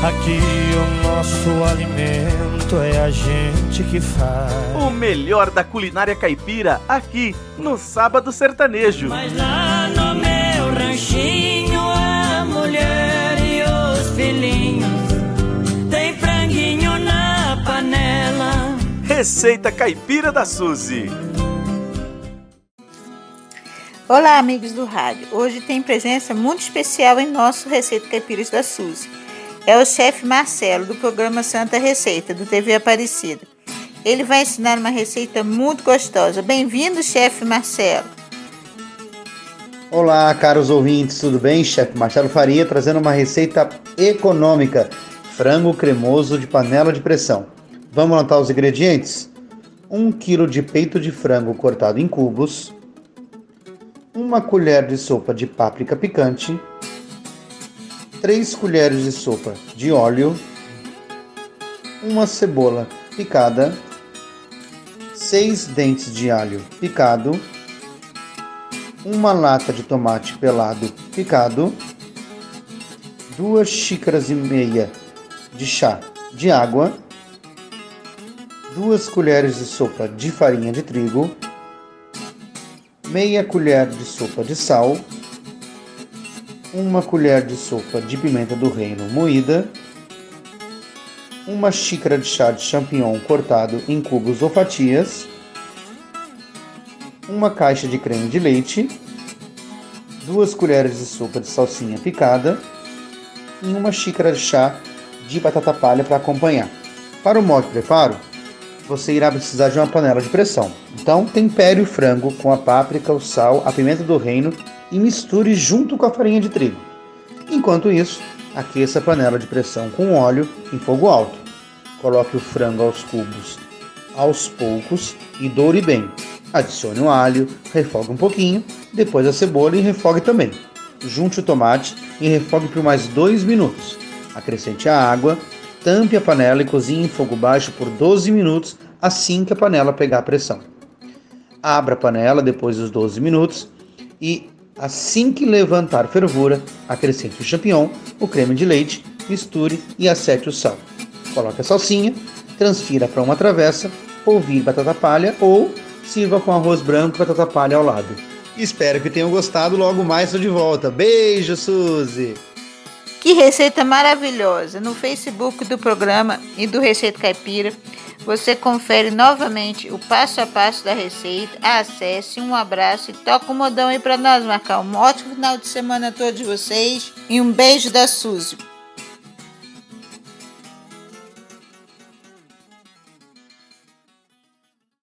Aqui o nosso alimento é a gente que faz. O melhor da culinária caipira aqui no Sábado Sertanejo. Mas lá no meu ranchinho a mulher e os filhinhos tem franguinho na panela. Receita caipira da Suzy. Olá, amigos do rádio. Hoje tem presença muito especial em nosso Receita Caipiras da Suzy é o chefe Marcelo, do programa Santa Receita, do TV Aparecida. Ele vai ensinar uma receita muito gostosa. Bem-vindo, chefe Marcelo. Olá, caros ouvintes, tudo bem? Chefe Marcelo Faria trazendo uma receita econômica: frango cremoso de panela de pressão. Vamos anotar os ingredientes? 1 kg de peito de frango cortado em cubos, uma colher de sopa de páprica picante, 3 colheres de sopa de óleo, uma cebola picada, 6 dentes de alho picado, uma lata de tomate pelado picado, 2 xícaras e meia de chá de água, 2 colheres de sopa de farinha de trigo, meia colher de sopa de sal, uma colher de sopa de pimenta do reino moída, uma xícara de chá de champignon cortado em cubos ou fatias, uma caixa de creme de leite, duas colheres de sopa de salsinha picada e uma xícara de chá de batata palha para acompanhar. Para o modo de preparo, você irá precisar de uma panela de pressão. Então, tempere o frango com a páprica, o sal, a pimenta do reino e misture junto com a farinha de trigo. Enquanto isso, aqueça a panela de pressão com óleo em fogo alto. Coloque o frango aos cubos aos poucos e doure bem. Adicione o alho, refogue um pouquinho, depois a cebola e refogue também. Junte o tomate e refogue por mais 2 minutos. Acrescente a água, tampe a panela e cozinhe em fogo baixo por 12 minutos assim que a panela pegar pressão. Abra a panela depois dos 12 minutos e Assim que levantar fervura, acrescente o champignon, o creme de leite, misture e acete o sal. Coloque a salsinha, transfira para uma travessa, polvilhe batata palha ou sirva com arroz branco e batata palha ao lado. Espero que tenham gostado, logo mais estou de volta. Beijo, Suzy! Que receita maravilhosa! No Facebook do programa e do Receita Caipira você confere novamente o passo a passo da receita. Acesse, um abraço e toca o modão aí para nós marcar um ótimo final de semana a todos vocês. E um beijo da Suzy.